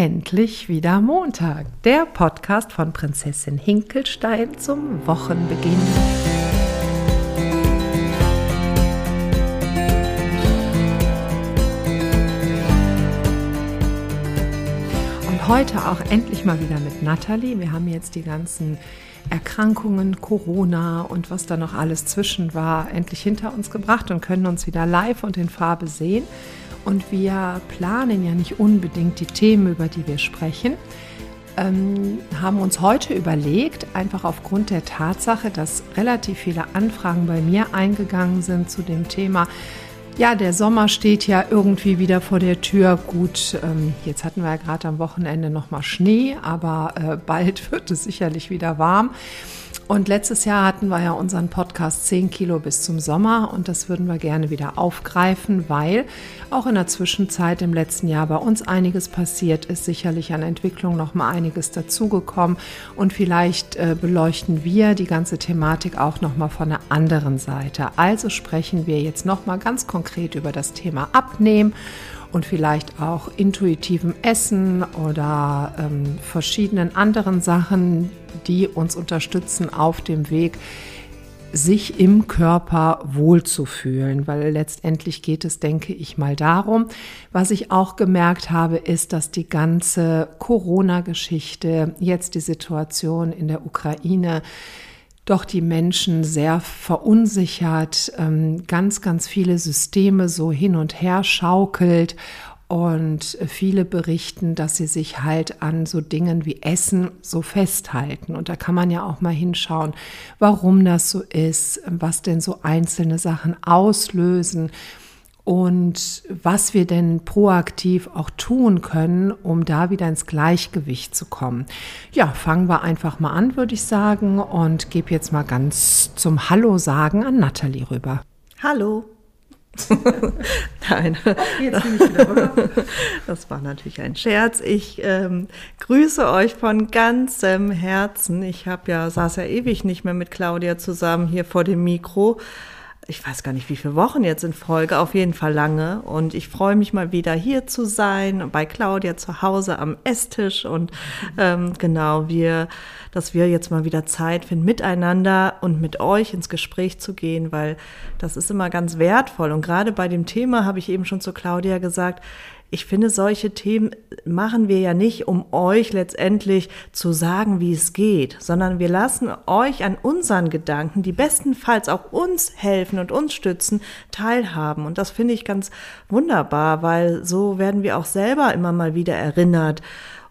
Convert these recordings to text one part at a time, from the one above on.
endlich wieder Montag. Der Podcast von Prinzessin Hinkelstein zum Wochenbeginn. Und heute auch endlich mal wieder mit Nathalie. Wir haben jetzt die ganzen Erkrankungen, Corona und was da noch alles zwischen war, endlich hinter uns gebracht und können uns wieder live und in Farbe sehen. Und wir planen ja nicht unbedingt die Themen, über die wir sprechen. Ähm, haben uns heute überlegt, einfach aufgrund der Tatsache, dass relativ viele Anfragen bei mir eingegangen sind zu dem Thema, ja, der Sommer steht ja irgendwie wieder vor der Tür. Gut, ähm, jetzt hatten wir ja gerade am Wochenende nochmal Schnee, aber äh, bald wird es sicherlich wieder warm. Und letztes Jahr hatten wir ja unseren Podcast 10 Kilo bis zum Sommer und das würden wir gerne wieder aufgreifen, weil auch in der Zwischenzeit im letzten Jahr bei uns einiges passiert ist, sicherlich an Entwicklung noch mal einiges dazugekommen und vielleicht äh, beleuchten wir die ganze Thematik auch noch mal von der anderen Seite. Also sprechen wir jetzt noch mal ganz konkret über das Thema Abnehmen und vielleicht auch intuitivem Essen oder ähm, verschiedenen anderen Sachen, die uns unterstützen auf dem Weg, sich im Körper wohlzufühlen, weil letztendlich geht es, denke ich mal, darum. Was ich auch gemerkt habe, ist, dass die ganze Corona-Geschichte, jetzt die Situation in der Ukraine, doch die Menschen sehr verunsichert, ähm, ganz, ganz viele Systeme so hin und her schaukelt und viele berichten, dass sie sich halt an so Dingen wie Essen so festhalten. Und da kann man ja auch mal hinschauen, warum das so ist, was denn so einzelne Sachen auslösen und was wir denn proaktiv auch tun können, um da wieder ins Gleichgewicht zu kommen. Ja, fangen wir einfach mal an, würde ich sagen, und gebe jetzt mal ganz zum Hallo sagen an Nathalie rüber. Hallo. Nein. Das war natürlich ein Scherz. Ich ähm, grüße euch von ganzem Herzen. Ich habe ja, saß ja ewig nicht mehr mit Claudia zusammen hier vor dem Mikro ich weiß gar nicht, wie viele Wochen jetzt in Folge, auf jeden Fall lange. Und ich freue mich mal wieder hier zu sein, bei Claudia zu Hause am Esstisch und ähm, genau, wir, dass wir jetzt mal wieder Zeit finden, miteinander und mit euch ins Gespräch zu gehen, weil das ist immer ganz wertvoll. Und gerade bei dem Thema habe ich eben schon zu Claudia gesagt, ich finde, solche Themen machen wir ja nicht, um euch letztendlich zu sagen, wie es geht, sondern wir lassen euch an unseren Gedanken, die bestenfalls auch uns helfen und uns stützen, teilhaben. Und das finde ich ganz wunderbar, weil so werden wir auch selber immer mal wieder erinnert.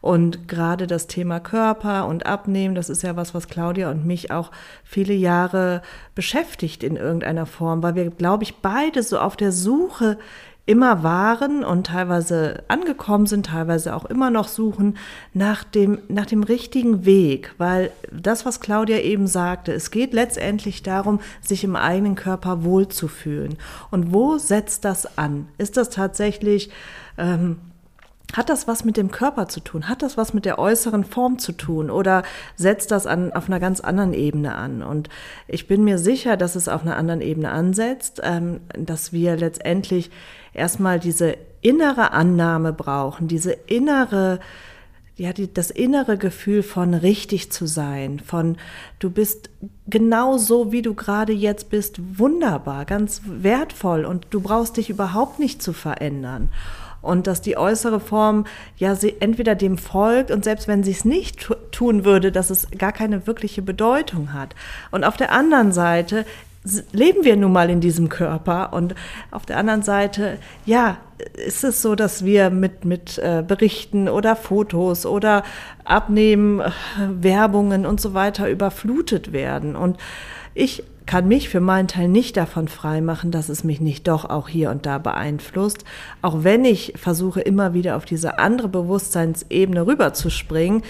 Und gerade das Thema Körper und Abnehmen, das ist ja was, was Claudia und mich auch viele Jahre beschäftigt in irgendeiner Form, weil wir, glaube ich, beide so auf der Suche immer waren und teilweise angekommen sind, teilweise auch immer noch suchen nach dem, nach dem richtigen Weg, weil das, was Claudia eben sagte, es geht letztendlich darum, sich im eigenen Körper wohlzufühlen. Und wo setzt das an? Ist das tatsächlich ähm, hat das was mit dem Körper zu tun? Hat das was mit der äußeren Form zu tun? Oder setzt das an, auf einer ganz anderen Ebene an? Und ich bin mir sicher, dass es auf einer anderen Ebene ansetzt, ähm, dass wir letztendlich erstmal diese innere Annahme brauchen, diese innere, ja, die, das innere Gefühl von richtig zu sein, von du bist genau so, wie du gerade jetzt bist, wunderbar, ganz wertvoll und du brauchst dich überhaupt nicht zu verändern und dass die äußere Form ja sie entweder dem folgt und selbst wenn sie es nicht tun würde, dass es gar keine wirkliche Bedeutung hat. Und auf der anderen Seite leben wir nun mal in diesem Körper und auf der anderen Seite, ja, ist es so, dass wir mit, mit äh, Berichten oder Fotos oder Abnehmen, äh, Werbungen und so weiter überflutet werden. Und ich kann mich für meinen Teil nicht davon freimachen, dass es mich nicht doch auch hier und da beeinflusst, auch wenn ich versuche immer wieder auf diese andere Bewusstseinsebene rüberzuspringen,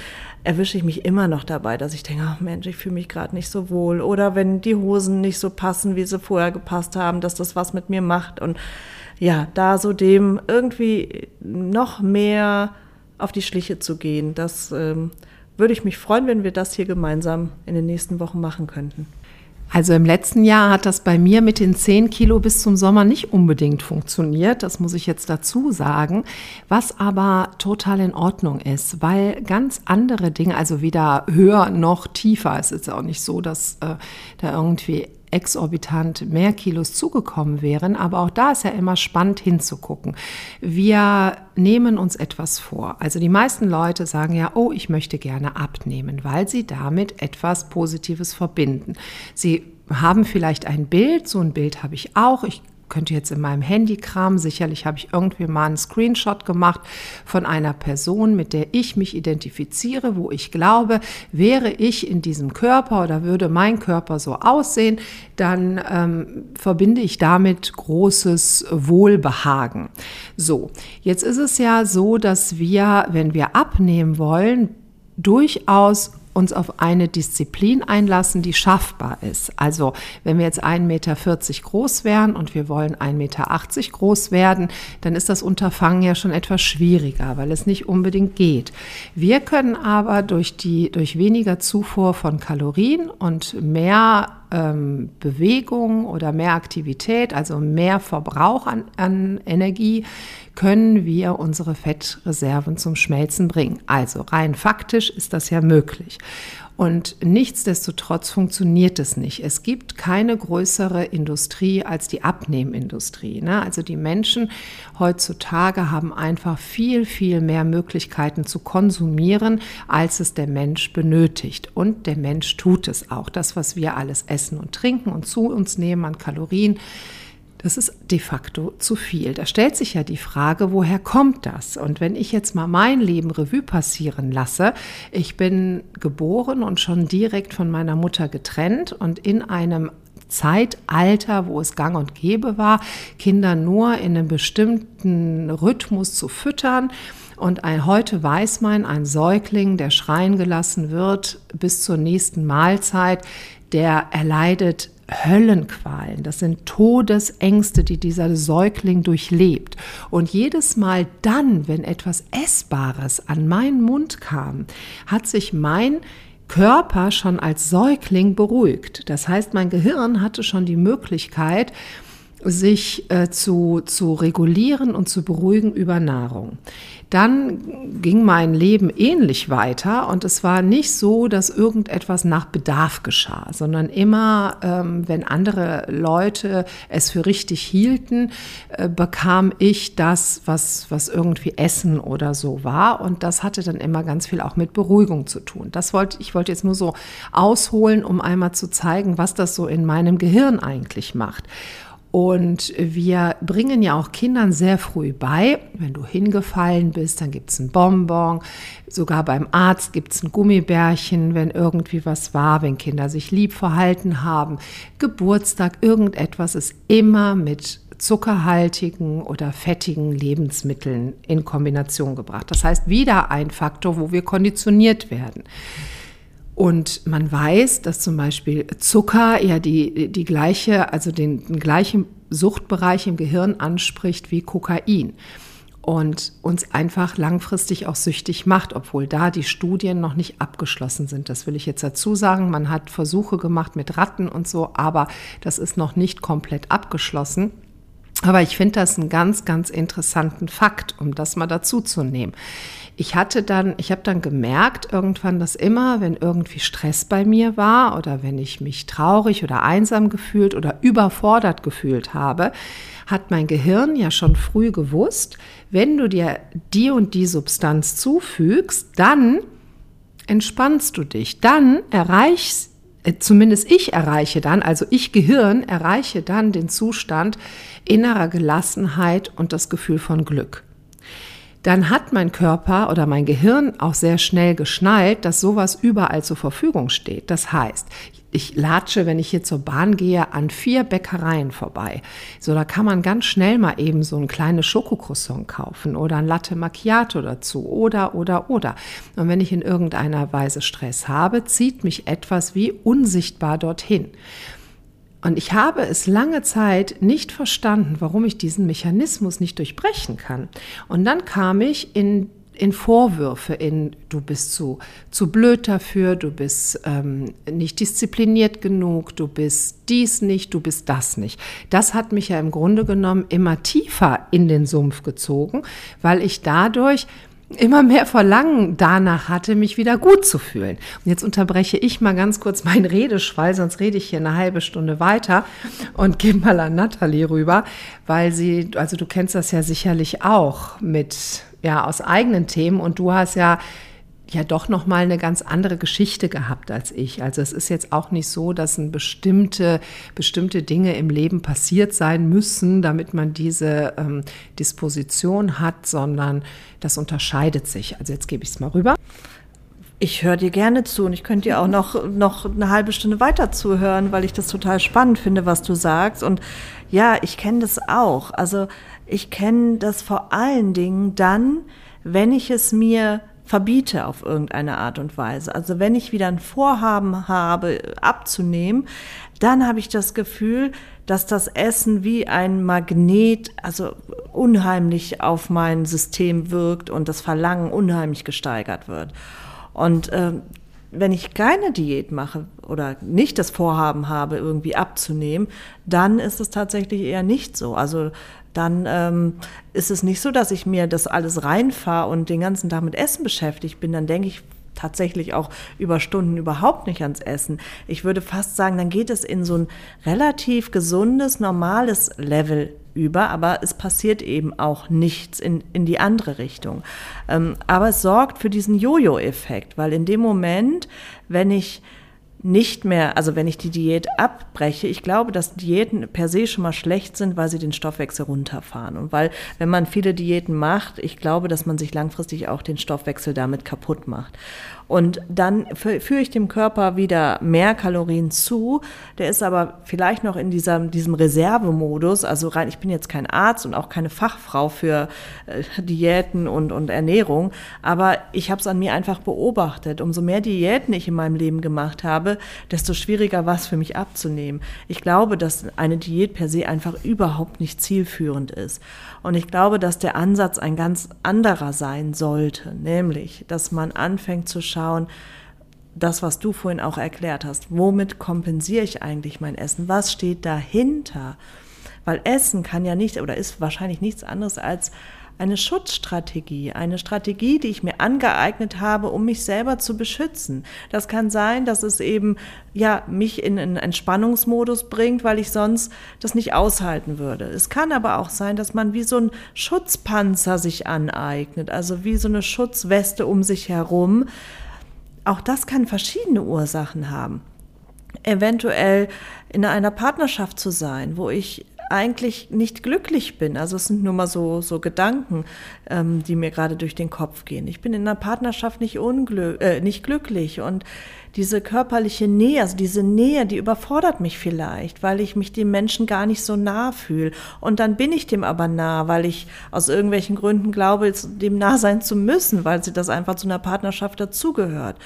erwische ich mich immer noch dabei, dass ich denke, ach Mensch, ich fühle mich gerade nicht so wohl oder wenn die Hosen nicht so passen, wie sie vorher gepasst haben, dass das was mit mir macht und ja, da so dem irgendwie noch mehr auf die Schliche zu gehen, das ähm, würde ich mich freuen, wenn wir das hier gemeinsam in den nächsten Wochen machen könnten. Also im letzten Jahr hat das bei mir mit den 10 Kilo bis zum Sommer nicht unbedingt funktioniert, das muss ich jetzt dazu sagen, was aber total in Ordnung ist, weil ganz andere Dinge, also weder höher noch tiefer, es ist auch nicht so, dass äh, da irgendwie exorbitant mehr Kilos zugekommen wären. Aber auch da ist ja immer spannend hinzugucken. Wir nehmen uns etwas vor. Also die meisten Leute sagen ja, oh, ich möchte gerne abnehmen, weil sie damit etwas Positives verbinden. Sie haben vielleicht ein Bild, so ein Bild habe ich auch. Ich könnte jetzt in meinem Handy kramen. Sicherlich habe ich irgendwie mal einen Screenshot gemacht von einer Person, mit der ich mich identifiziere, wo ich glaube, wäre ich in diesem Körper oder würde mein Körper so aussehen, dann ähm, verbinde ich damit großes Wohlbehagen. So, jetzt ist es ja so, dass wir, wenn wir abnehmen wollen, durchaus uns auf eine Disziplin einlassen, die schaffbar ist. Also wenn wir jetzt 1,40 Meter groß wären und wir wollen 1,80 Meter groß werden, dann ist das Unterfangen ja schon etwas schwieriger, weil es nicht unbedingt geht. Wir können aber durch, die, durch weniger Zufuhr von Kalorien und mehr ähm, Bewegung oder mehr Aktivität, also mehr Verbrauch an, an Energie, können wir unsere Fettreserven zum Schmelzen bringen. Also rein faktisch ist das ja möglich. Und nichtsdestotrotz funktioniert es nicht. Es gibt keine größere Industrie als die Abnehmindustrie. Ne? Also die Menschen heutzutage haben einfach viel, viel mehr Möglichkeiten zu konsumieren, als es der Mensch benötigt. Und der Mensch tut es auch. Das, was wir alles essen und trinken und zu uns nehmen an Kalorien, das ist de facto zu viel. Da stellt sich ja die Frage, woher kommt das? Und wenn ich jetzt mal mein Leben Revue passieren lasse, ich bin geboren und schon direkt von meiner Mutter getrennt und in einem Zeitalter, wo es gang und gäbe war, Kinder nur in einem bestimmten Rhythmus zu füttern. Und ein, heute weiß man, ein Säugling, der schreien gelassen wird bis zur nächsten Mahlzeit, der erleidet Höllenqualen, das sind Todesängste, die dieser Säugling durchlebt. Und jedes Mal dann, wenn etwas Essbares an meinen Mund kam, hat sich mein Körper schon als Säugling beruhigt. Das heißt, mein Gehirn hatte schon die Möglichkeit, sich äh, zu, zu regulieren und zu beruhigen über Nahrung. Dann ging mein Leben ähnlich weiter und es war nicht so, dass irgendetwas nach Bedarf geschah, sondern immer, ähm, wenn andere Leute es für richtig hielten, äh, bekam ich das, was, was irgendwie Essen oder so war und das hatte dann immer ganz viel auch mit Beruhigung zu tun. Das wollte, ich wollte jetzt nur so ausholen, um einmal zu zeigen, was das so in meinem Gehirn eigentlich macht. Und wir bringen ja auch Kindern sehr früh bei, wenn du hingefallen bist, dann gibt es ein Bonbon, sogar beim Arzt gibt es ein Gummibärchen, wenn irgendwie was war, wenn Kinder sich lieb verhalten haben. Geburtstag, irgendetwas ist immer mit zuckerhaltigen oder fettigen Lebensmitteln in Kombination gebracht. Das heißt, wieder ein Faktor, wo wir konditioniert werden. Und man weiß, dass zum Beispiel Zucker ja die, die gleiche, also den, den gleichen Suchtbereich im Gehirn anspricht wie Kokain und uns einfach langfristig auch süchtig macht, obwohl da die Studien noch nicht abgeschlossen sind. Das will ich jetzt dazu sagen. Man hat Versuche gemacht mit Ratten und so, aber das ist noch nicht komplett abgeschlossen. Aber ich finde das einen ganz, ganz interessanten Fakt, um das mal dazu zu nehmen ich hatte dann, ich habe dann gemerkt irgendwann, dass immer, wenn irgendwie Stress bei mir war oder wenn ich mich traurig oder einsam gefühlt oder überfordert gefühlt habe, hat mein Gehirn ja schon früh gewusst, wenn du dir die und die Substanz zufügst, dann entspannst du dich, dann erreichst äh, zumindest ich erreiche dann, also ich Gehirn erreiche dann den Zustand innerer Gelassenheit und das Gefühl von Glück dann hat mein Körper oder mein Gehirn auch sehr schnell geschnallt, dass sowas überall zur Verfügung steht. Das heißt, ich latsche, wenn ich hier zur Bahn gehe, an vier Bäckereien vorbei. So, da kann man ganz schnell mal eben so ein kleines Schokocroissant kaufen oder ein Latte Macchiato dazu oder, oder, oder. Und wenn ich in irgendeiner Weise Stress habe, zieht mich etwas wie unsichtbar dorthin. Und ich habe es lange Zeit nicht verstanden, warum ich diesen Mechanismus nicht durchbrechen kann. Und dann kam ich in in Vorwürfe, in du bist zu, zu blöd dafür, du bist ähm, nicht diszipliniert genug, du bist dies nicht, du bist das nicht. Das hat mich ja im Grunde genommen immer tiefer in den Sumpf gezogen, weil ich dadurch immer mehr Verlangen danach hatte, mich wieder gut zu fühlen. Und jetzt unterbreche ich mal ganz kurz meinen Redeschwall, sonst rede ich hier eine halbe Stunde weiter und gehe mal an Nathalie rüber, weil sie, also du kennst das ja sicherlich auch mit, ja, aus eigenen Themen und du hast ja ja doch noch mal eine ganz andere Geschichte gehabt als ich. Also es ist jetzt auch nicht so, dass ein bestimmte bestimmte Dinge im Leben passiert sein müssen, damit man diese ähm, Disposition hat, sondern das unterscheidet sich. Also jetzt gebe ich es mal rüber. Ich höre dir gerne zu und ich könnte dir auch noch, noch eine halbe Stunde weiter zuhören, weil ich das total spannend finde, was du sagst. Und ja, ich kenne das auch. Also ich kenne das vor allen Dingen dann, wenn ich es mir verbiete auf irgendeine Art und Weise. Also wenn ich wieder ein Vorhaben habe, abzunehmen, dann habe ich das Gefühl, dass das Essen wie ein Magnet, also unheimlich auf mein System wirkt und das Verlangen unheimlich gesteigert wird. Und äh, wenn ich keine Diät mache oder nicht das Vorhaben habe, irgendwie abzunehmen, dann ist es tatsächlich eher nicht so. Also dann ähm, ist es nicht so, dass ich mir das alles reinfahre und den ganzen Tag mit Essen beschäftigt bin. Dann denke ich tatsächlich auch über Stunden überhaupt nicht ans Essen. Ich würde fast sagen, dann geht es in so ein relativ gesundes, normales Level über, aber es passiert eben auch nichts in, in die andere Richtung. Ähm, aber es sorgt für diesen Jojo-Effekt, weil in dem Moment, wenn ich nicht mehr, also wenn ich die Diät abbreche, ich glaube, dass Diäten per se schon mal schlecht sind, weil sie den Stoffwechsel runterfahren. Und weil, wenn man viele Diäten macht, ich glaube, dass man sich langfristig auch den Stoffwechsel damit kaputt macht. Und dann führe ich dem Körper wieder mehr Kalorien zu. Der ist aber vielleicht noch in dieser, diesem Reservemodus. Also rein, ich bin jetzt kein Arzt und auch keine Fachfrau für äh, Diäten und, und Ernährung. Aber ich habe es an mir einfach beobachtet. Umso mehr Diäten ich in meinem Leben gemacht habe, desto schwieriger war es für mich abzunehmen. Ich glaube, dass eine Diät per se einfach überhaupt nicht zielführend ist. Und ich glaube, dass der Ansatz ein ganz anderer sein sollte, nämlich, dass man anfängt zu schauen, das, was du vorhin auch erklärt hast, womit kompensiere ich eigentlich mein Essen? Was steht dahinter? Weil Essen kann ja nicht oder ist wahrscheinlich nichts anderes als eine Schutzstrategie, eine Strategie, die ich mir angeeignet habe, um mich selber zu beschützen. Das kann sein, dass es eben ja mich in einen Entspannungsmodus bringt, weil ich sonst das nicht aushalten würde. Es kann aber auch sein, dass man wie so ein Schutzpanzer sich aneignet, also wie so eine Schutzweste um sich herum. Auch das kann verschiedene Ursachen haben eventuell in einer Partnerschaft zu sein, wo ich eigentlich nicht glücklich bin. Also es sind nur mal so, so Gedanken, ähm, die mir gerade durch den Kopf gehen. Ich bin in einer Partnerschaft nicht, unglück, äh, nicht glücklich und diese körperliche Nähe, also diese Nähe, die überfordert mich vielleicht, weil ich mich dem Menschen gar nicht so nah fühle. Und dann bin ich dem aber nah, weil ich aus irgendwelchen Gründen glaube, dem nah sein zu müssen, weil sie das einfach zu einer Partnerschaft dazugehört.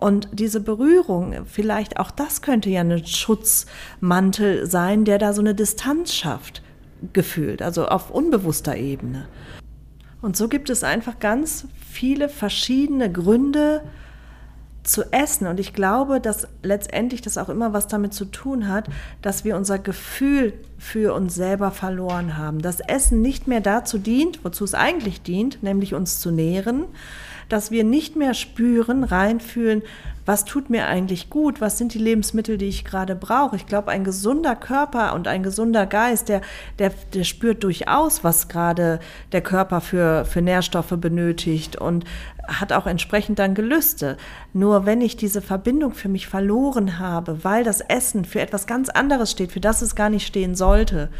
Und diese Berührung, vielleicht auch das könnte ja ein Schutzmantel sein, der da so eine Distanz schafft, gefühlt, also auf unbewusster Ebene. Und so gibt es einfach ganz viele verschiedene Gründe, zu essen. Und ich glaube, dass letztendlich das auch immer was damit zu tun hat, dass wir unser Gefühl für uns selber verloren haben. Dass Essen nicht mehr dazu dient, wozu es eigentlich dient, nämlich uns zu nähren, dass wir nicht mehr spüren, reinfühlen, was tut mir eigentlich gut, was sind die Lebensmittel, die ich gerade brauche. Ich glaube, ein gesunder Körper und ein gesunder Geist, der, der, der spürt durchaus, was gerade der Körper für, für Nährstoffe benötigt und hat auch entsprechend dann Gelüste. Nur wenn ich diese Verbindung für mich verloren habe, weil das Essen für etwas ganz anderes steht, für das es gar nicht stehen sollte,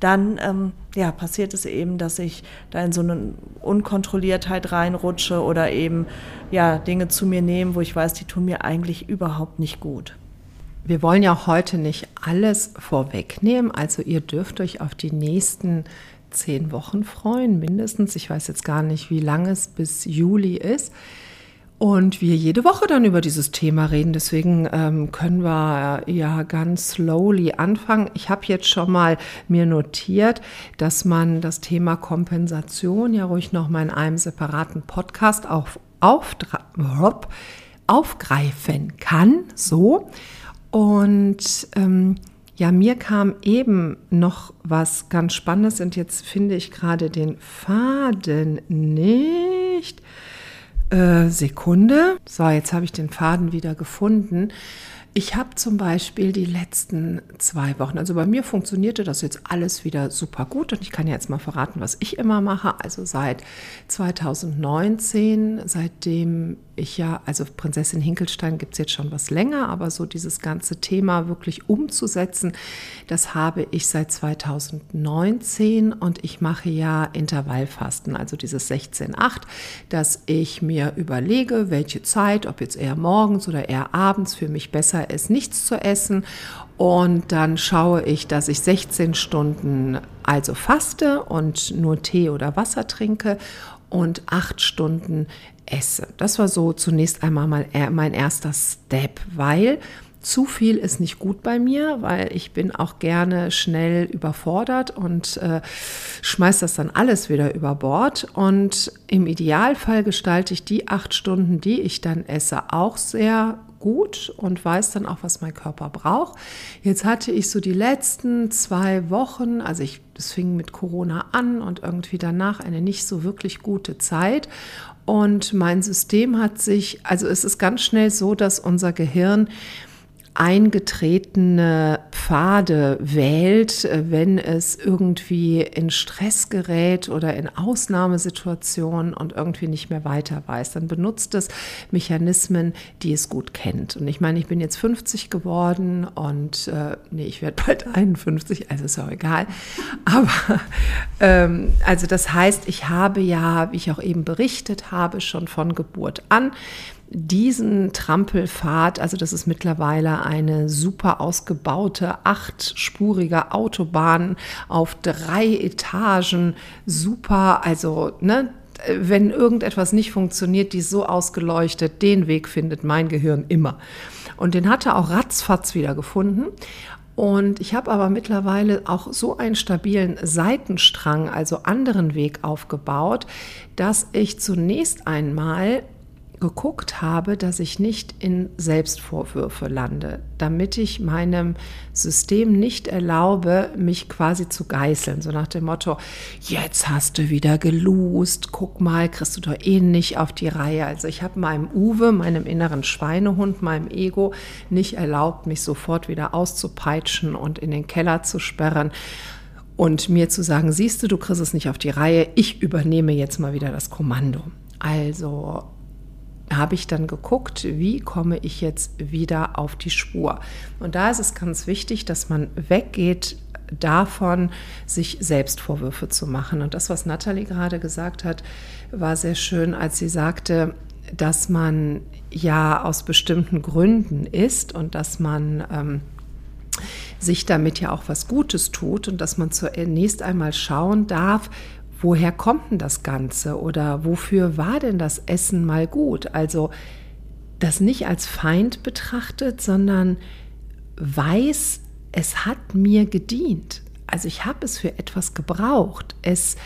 dann ähm, ja, passiert es eben, dass ich da in so eine Unkontrolliertheit reinrutsche oder eben ja, Dinge zu mir nehme, wo ich weiß, die tun mir eigentlich überhaupt nicht gut. Wir wollen ja heute nicht alles vorwegnehmen, also ihr dürft euch auf die nächsten zehn Wochen freuen, mindestens. Ich weiß jetzt gar nicht, wie lange es bis Juli ist. Und wir jede Woche dann über dieses Thema reden. Deswegen ähm, können wir ja ganz slowly anfangen. Ich habe jetzt schon mal mir notiert, dass man das Thema Kompensation ja ruhig noch mal in einem separaten Podcast auf, auf, aufgreifen kann. So. Und ähm, ja, mir kam eben noch was ganz Spannendes und jetzt finde ich gerade den Faden nicht. Äh, Sekunde. So, jetzt habe ich den Faden wieder gefunden. Ich habe zum Beispiel die letzten zwei Wochen, also bei mir funktionierte das jetzt alles wieder super gut und ich kann ja jetzt mal verraten, was ich immer mache. Also seit 2019, seitdem ich ja, also Prinzessin Hinkelstein gibt es jetzt schon was länger, aber so dieses ganze Thema wirklich umzusetzen, das habe ich seit 2019 und ich mache ja Intervallfasten, also dieses 16-8, dass ich mir überlege, welche Zeit, ob jetzt eher morgens oder eher abends für mich besser ist, nichts zu essen und dann schaue ich, dass ich 16 Stunden also faste und nur Tee oder Wasser trinke und acht Stunden esse. Das war so zunächst einmal mal mein erster Step, weil zu viel ist nicht gut bei mir, weil ich bin auch gerne schnell überfordert und äh, schmeiß das dann alles wieder über Bord. Und im Idealfall gestalte ich die acht Stunden, die ich dann esse, auch sehr gut und weiß dann auch, was mein Körper braucht. Jetzt hatte ich so die letzten zwei Wochen, also ich, das fing mit Corona an und irgendwie danach eine nicht so wirklich gute Zeit. Und mein System hat sich, also es ist ganz schnell so, dass unser Gehirn eingetretene Pfade wählt, äh, wenn es irgendwie in Stress gerät oder in Ausnahmesituationen und irgendwie nicht mehr weiter weiß. Dann benutzt es Mechanismen, die es gut kennt. Und ich meine, ich bin jetzt 50 geworden und äh, nee, ich werde bald 51, also ist auch egal. Aber ähm, also das heißt, ich habe ja, wie ich auch eben berichtet habe, schon von Geburt an diesen Trampelpfad, also das ist mittlerweile eine super ausgebaute, achtspurige Autobahn auf drei Etagen, super, also ne, wenn irgendetwas nicht funktioniert, die ist so ausgeleuchtet, den Weg findet mein Gehirn immer. Und den hat er auch ratzfatz wieder gefunden. Und ich habe aber mittlerweile auch so einen stabilen Seitenstrang, also anderen Weg aufgebaut, dass ich zunächst einmal geguckt habe, dass ich nicht in Selbstvorwürfe lande, damit ich meinem System nicht erlaube, mich quasi zu geißeln. So nach dem Motto, jetzt hast du wieder gelust, guck mal, kriegst du doch eh nicht auf die Reihe. Also ich habe meinem Uwe, meinem inneren Schweinehund, meinem Ego nicht erlaubt, mich sofort wieder auszupeitschen und in den Keller zu sperren und mir zu sagen, siehst du, du kriegst es nicht auf die Reihe, ich übernehme jetzt mal wieder das Kommando. Also habe ich dann geguckt, wie komme ich jetzt wieder auf die Spur. Und da ist es ganz wichtig, dass man weggeht davon, sich selbst Vorwürfe zu machen. Und das, was Natalie gerade gesagt hat, war sehr schön, als sie sagte, dass man ja aus bestimmten Gründen ist und dass man ähm, sich damit ja auch was Gutes tut und dass man zunächst einmal schauen darf, woher kommt denn das Ganze oder wofür war denn das Essen mal gut? Also das nicht als Feind betrachtet, sondern weiß, es hat mir gedient. Also ich habe es für etwas gebraucht. Es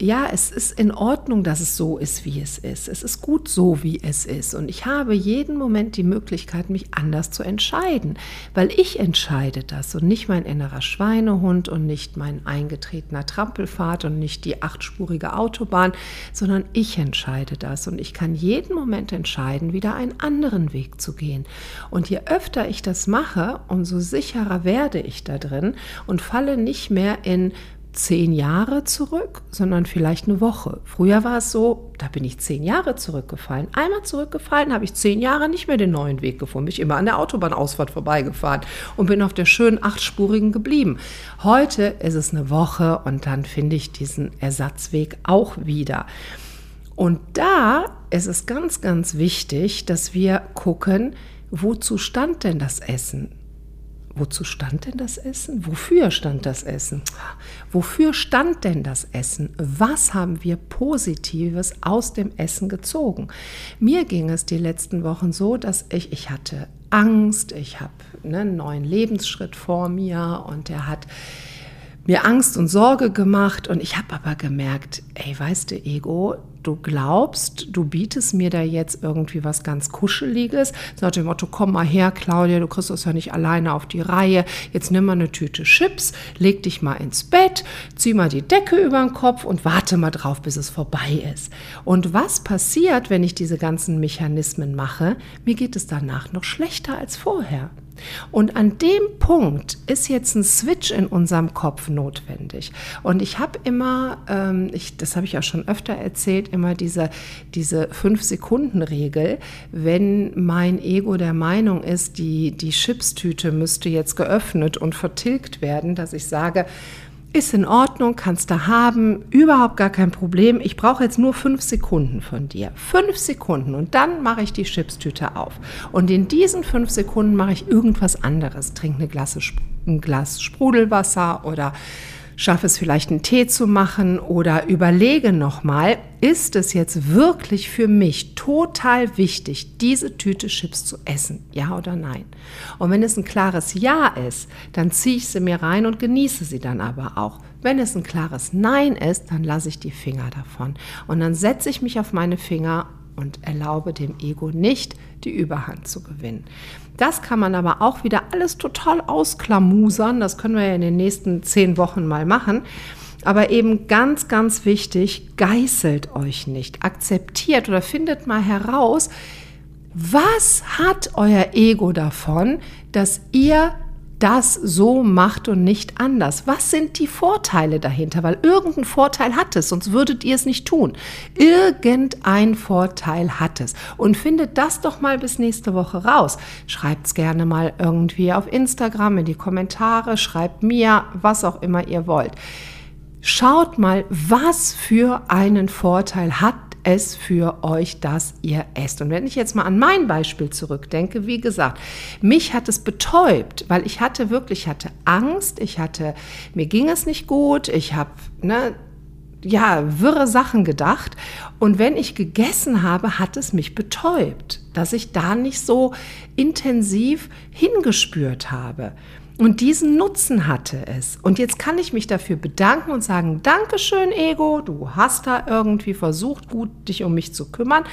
ja, es ist in Ordnung, dass es so ist, wie es ist. Es ist gut so, wie es ist. Und ich habe jeden Moment die Möglichkeit, mich anders zu entscheiden, weil ich entscheide das und nicht mein innerer Schweinehund und nicht mein eingetretener Trampelfahrt und nicht die achtspurige Autobahn, sondern ich entscheide das. Und ich kann jeden Moment entscheiden, wieder einen anderen Weg zu gehen. Und je öfter ich das mache, umso sicherer werde ich da drin und falle nicht mehr in zehn Jahre zurück, sondern vielleicht eine Woche. Früher war es so, da bin ich zehn Jahre zurückgefallen. Einmal zurückgefallen, habe ich zehn Jahre nicht mehr den neuen Weg gefunden. Bin ich immer an der Autobahnausfahrt vorbeigefahren und bin auf der schönen achtspurigen geblieben. Heute ist es eine Woche und dann finde ich diesen Ersatzweg auch wieder. Und da ist es ganz, ganz wichtig, dass wir gucken, wozu stand denn das Essen? Wozu stand denn das Essen? Wofür stand das Essen? Wofür stand denn das Essen? Was haben wir Positives aus dem Essen gezogen? Mir ging es die letzten Wochen so, dass ich, ich hatte Angst, ich habe ne, einen neuen Lebensschritt vor mir und der hat mir Angst und Sorge gemacht und ich habe aber gemerkt, ey, weißt du, Ego, du glaubst, du bietest mir da jetzt irgendwie was ganz Kuscheliges, so nach dem Motto, komm mal her, Claudia, du kriegst das ja nicht alleine auf die Reihe, jetzt nimm mal eine Tüte Chips, leg dich mal ins Bett, zieh mal die Decke über den Kopf und warte mal drauf, bis es vorbei ist. Und was passiert, wenn ich diese ganzen Mechanismen mache? Mir geht es danach noch schlechter als vorher. Und an dem Punkt ist jetzt ein Switch in unserem Kopf notwendig. Und ich habe immer, ähm, ich, das habe ich auch schon öfter erzählt, immer diese, diese Fünf-Sekunden-Regel. Wenn mein Ego der Meinung ist, die, die Chipstüte müsste jetzt geöffnet und vertilgt werden, dass ich sage, ist in Ordnung, kannst du haben, überhaupt gar kein Problem. Ich brauche jetzt nur fünf Sekunden von dir. Fünf Sekunden und dann mache ich die Chipstüte auf. Und in diesen fünf Sekunden mache ich irgendwas anderes. Trinke ein Glas Sprudelwasser oder schaffe es vielleicht einen Tee zu machen oder überlege nochmal, ist es jetzt wirklich für mich total wichtig, diese Tüte Chips zu essen? Ja oder nein? Und wenn es ein klares Ja ist, dann ziehe ich sie mir rein und genieße sie dann aber auch. Wenn es ein klares Nein ist, dann lasse ich die Finger davon. Und dann setze ich mich auf meine Finger und erlaube dem Ego nicht, die Überhand zu gewinnen. Das kann man aber auch wieder alles total ausklamusern. Das können wir ja in den nächsten zehn Wochen mal machen. Aber eben ganz, ganz wichtig, geißelt euch nicht. Akzeptiert oder findet mal heraus, was hat euer Ego davon, dass ihr das so macht und nicht anders? Was sind die Vorteile dahinter? Weil irgendein Vorteil hat es, sonst würdet ihr es nicht tun. Irgendein Vorteil hat es. Und findet das doch mal bis nächste Woche raus. Schreibt es gerne mal irgendwie auf Instagram in die Kommentare, schreibt mir, was auch immer ihr wollt. Schaut mal, was für einen Vorteil hat es für euch, dass ihr esst. Und wenn ich jetzt mal an mein Beispiel zurückdenke, wie gesagt, mich hat es betäubt, weil ich hatte wirklich, ich hatte Angst, ich hatte, mir ging es nicht gut, ich habe, ne, ja, wirre Sachen gedacht. Und wenn ich gegessen habe, hat es mich betäubt, dass ich da nicht so intensiv hingespürt habe. Und diesen Nutzen hatte es. Und jetzt kann ich mich dafür bedanken und sagen, Dankeschön, Ego, du hast da irgendwie versucht, gut dich um mich zu kümmern.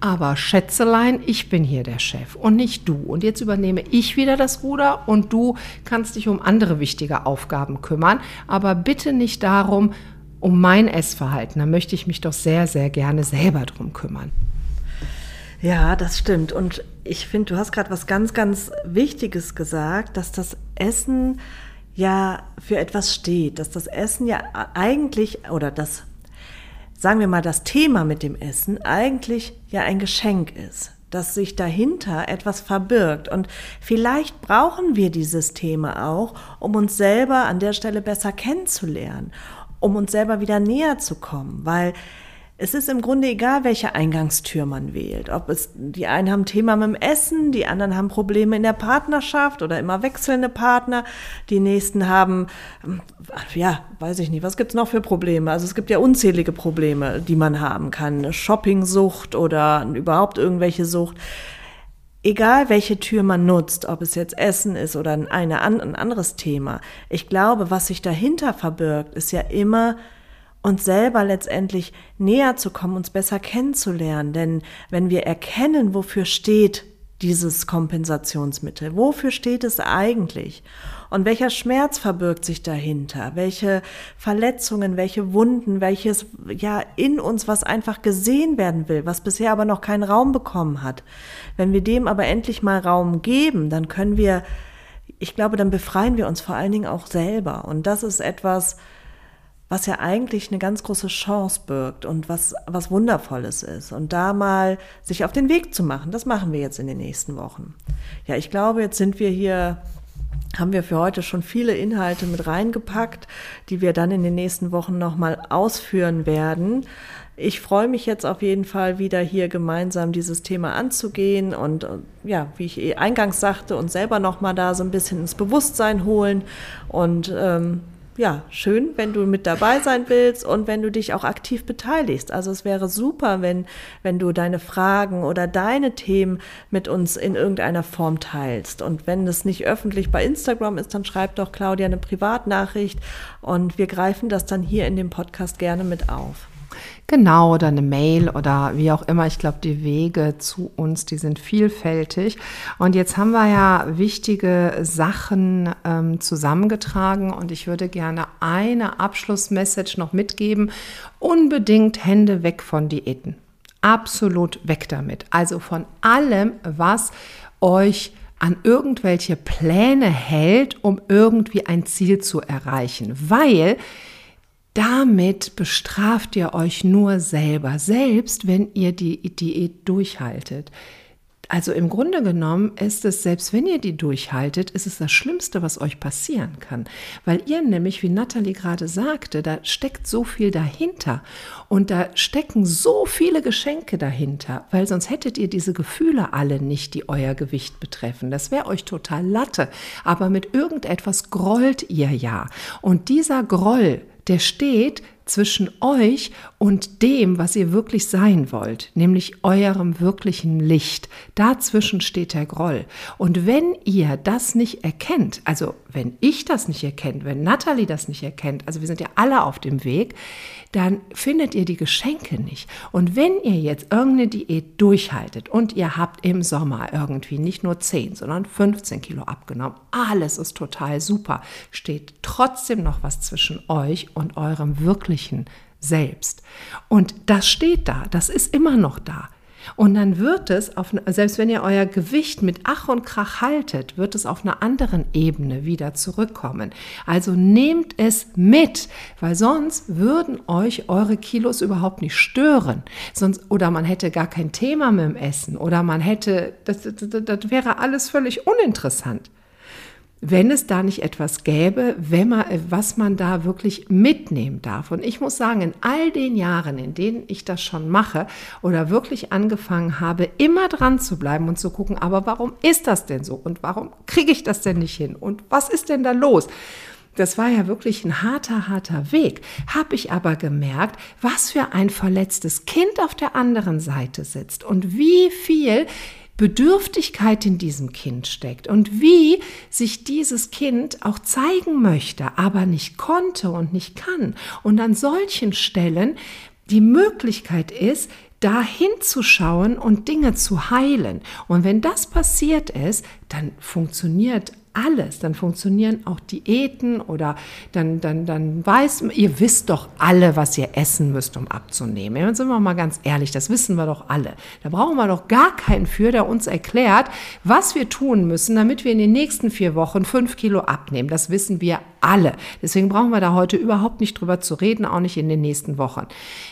Aber Schätzelein, ich bin hier der Chef und nicht du. Und jetzt übernehme ich wieder das Ruder und du kannst dich um andere wichtige Aufgaben kümmern. Aber bitte nicht darum, um mein Essverhalten. Da möchte ich mich doch sehr, sehr gerne selber drum kümmern. Ja, das stimmt. Und ich finde, du hast gerade was ganz, ganz Wichtiges gesagt, dass das Essen ja für etwas steht, dass das Essen ja eigentlich oder das, sagen wir mal, das Thema mit dem Essen eigentlich ja ein Geschenk ist dass sich dahinter etwas verbirgt. Und vielleicht brauchen wir dieses Thema auch, um uns selber an der Stelle besser kennenzulernen, um uns selber wieder näher zu kommen, weil es ist im Grunde egal, welche Eingangstür man wählt. Ob es, die einen haben Thema mit dem Essen, die anderen haben Probleme in der Partnerschaft oder immer wechselnde Partner, die nächsten haben, ja, weiß ich nicht, was gibt's noch für Probleme? Also es gibt ja unzählige Probleme, die man haben kann. Shoppingsucht oder überhaupt irgendwelche Sucht. Egal welche Tür man nutzt, ob es jetzt Essen ist oder eine, ein anderes Thema, ich glaube, was sich dahinter verbirgt, ist ja immer uns selber letztendlich näher zu kommen, uns besser kennenzulernen. Denn wenn wir erkennen, wofür steht dieses Kompensationsmittel, wofür steht es eigentlich und welcher Schmerz verbirgt sich dahinter, welche Verletzungen, welche Wunden, welches ja in uns, was einfach gesehen werden will, was bisher aber noch keinen Raum bekommen hat. Wenn wir dem aber endlich mal Raum geben, dann können wir, ich glaube, dann befreien wir uns vor allen Dingen auch selber. Und das ist etwas, was ja eigentlich eine ganz große Chance birgt und was, was Wundervolles ist. Und da mal sich auf den Weg zu machen, das machen wir jetzt in den nächsten Wochen. Ja, ich glaube, jetzt sind wir hier, haben wir für heute schon viele Inhalte mit reingepackt, die wir dann in den nächsten Wochen nochmal ausführen werden. ich freue mich jetzt auf jeden Fall wieder hier gemeinsam dieses Thema anzugehen und ja, wie ich eh eingangs sagte, uns selber nochmal da so ein bisschen ins Bewusstsein holen und ähm, ja, schön, wenn du mit dabei sein willst und wenn du dich auch aktiv beteiligst. Also es wäre super, wenn, wenn du deine Fragen oder deine Themen mit uns in irgendeiner Form teilst. Und wenn es nicht öffentlich bei Instagram ist, dann schreib doch Claudia eine Privatnachricht und wir greifen das dann hier in dem Podcast gerne mit auf. Genau, oder eine Mail oder wie auch immer. Ich glaube, die Wege zu uns, die sind vielfältig. Und jetzt haben wir ja wichtige Sachen ähm, zusammengetragen und ich würde gerne eine Abschlussmessage noch mitgeben. Unbedingt Hände weg von Diäten. Absolut weg damit. Also von allem, was euch an irgendwelche Pläne hält, um irgendwie ein Ziel zu erreichen. Weil damit bestraft ihr euch nur selber, selbst wenn ihr die Diät durchhaltet. Also im Grunde genommen ist es, selbst wenn ihr die durchhaltet, ist es das Schlimmste, was euch passieren kann. Weil ihr nämlich, wie Nathalie gerade sagte, da steckt so viel dahinter. Und da stecken so viele Geschenke dahinter, weil sonst hättet ihr diese Gefühle alle nicht, die euer Gewicht betreffen. Das wäre euch total Latte. Aber mit irgendetwas grollt ihr ja. Und dieser Groll, der steht zwischen euch und dem, was ihr wirklich sein wollt, nämlich eurem wirklichen Licht. Dazwischen steht der Groll. Und wenn ihr das nicht erkennt, also wenn ich das nicht erkennt, wenn Natalie das nicht erkennt, also wir sind ja alle auf dem Weg, dann findet ihr die Geschenke nicht. Und wenn ihr jetzt irgendeine Diät durchhaltet und ihr habt im Sommer irgendwie nicht nur 10, sondern 15 Kilo abgenommen, alles ist total super, steht trotzdem noch was zwischen euch und eurem wirklichen Selbst. Und das steht da, das ist immer noch da. Und dann wird es, auf, selbst wenn ihr euer Gewicht mit Ach und Krach haltet, wird es auf einer anderen Ebene wieder zurückkommen. Also nehmt es mit, weil sonst würden euch eure Kilos überhaupt nicht stören. Sonst, oder man hätte gar kein Thema mit dem Essen oder man hätte, das, das, das wäre alles völlig uninteressant wenn es da nicht etwas gäbe, wenn man, was man da wirklich mitnehmen darf. Und ich muss sagen, in all den Jahren, in denen ich das schon mache oder wirklich angefangen habe, immer dran zu bleiben und zu gucken, aber warum ist das denn so und warum kriege ich das denn nicht hin und was ist denn da los? Das war ja wirklich ein harter, harter Weg. Habe ich aber gemerkt, was für ein verletztes Kind auf der anderen Seite sitzt und wie viel Bedürftigkeit in diesem Kind steckt und wie sich dieses Kind auch zeigen möchte, aber nicht konnte und nicht kann. Und an solchen Stellen die Möglichkeit ist, da hinzuschauen und Dinge zu heilen. Und wenn das passiert ist, dann funktioniert alles. Dann funktionieren auch Diäten oder dann, dann, dann weiß, ihr wisst doch alle, was ihr essen müsst, um abzunehmen. Jetzt sind wir mal ganz ehrlich, das wissen wir doch alle. Da brauchen wir doch gar keinen für, der uns erklärt, was wir tun müssen, damit wir in den nächsten vier Wochen fünf Kilo abnehmen. Das wissen wir alle. Deswegen brauchen wir da heute überhaupt nicht drüber zu reden, auch nicht in den nächsten Wochen.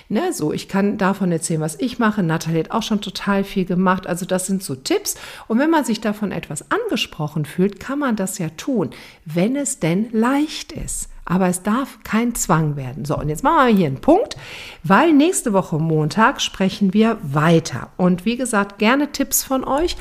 Ne, so, ich kann davon erzählen, was ich mache. Nathalie hat auch schon total viel gemacht. Also das sind so Tipps. Und wenn man sich davon etwas angesprochen fühlt, kann man das ja tun, wenn es denn leicht ist. Aber es darf kein Zwang werden. So, und jetzt machen wir hier einen Punkt, weil nächste Woche Montag sprechen wir weiter. Und wie gesagt, gerne Tipps von euch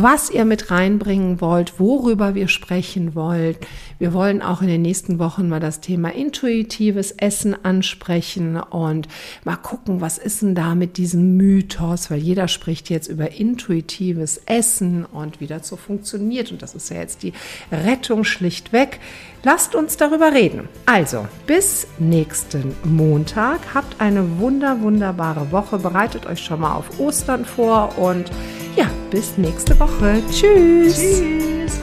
was ihr mit reinbringen wollt, worüber wir sprechen wollt. Wir wollen auch in den nächsten Wochen mal das Thema intuitives Essen ansprechen und mal gucken, was ist denn da mit diesem Mythos, weil jeder spricht jetzt über intuitives Essen und wie das so funktioniert und das ist ja jetzt die Rettung schlichtweg. Lasst uns darüber reden. Also, bis nächsten Montag. Habt eine wunder, wunderbare Woche. Bereitet euch schon mal auf Ostern vor und ja, bis nächste Woche. Tschüss. Tschüss.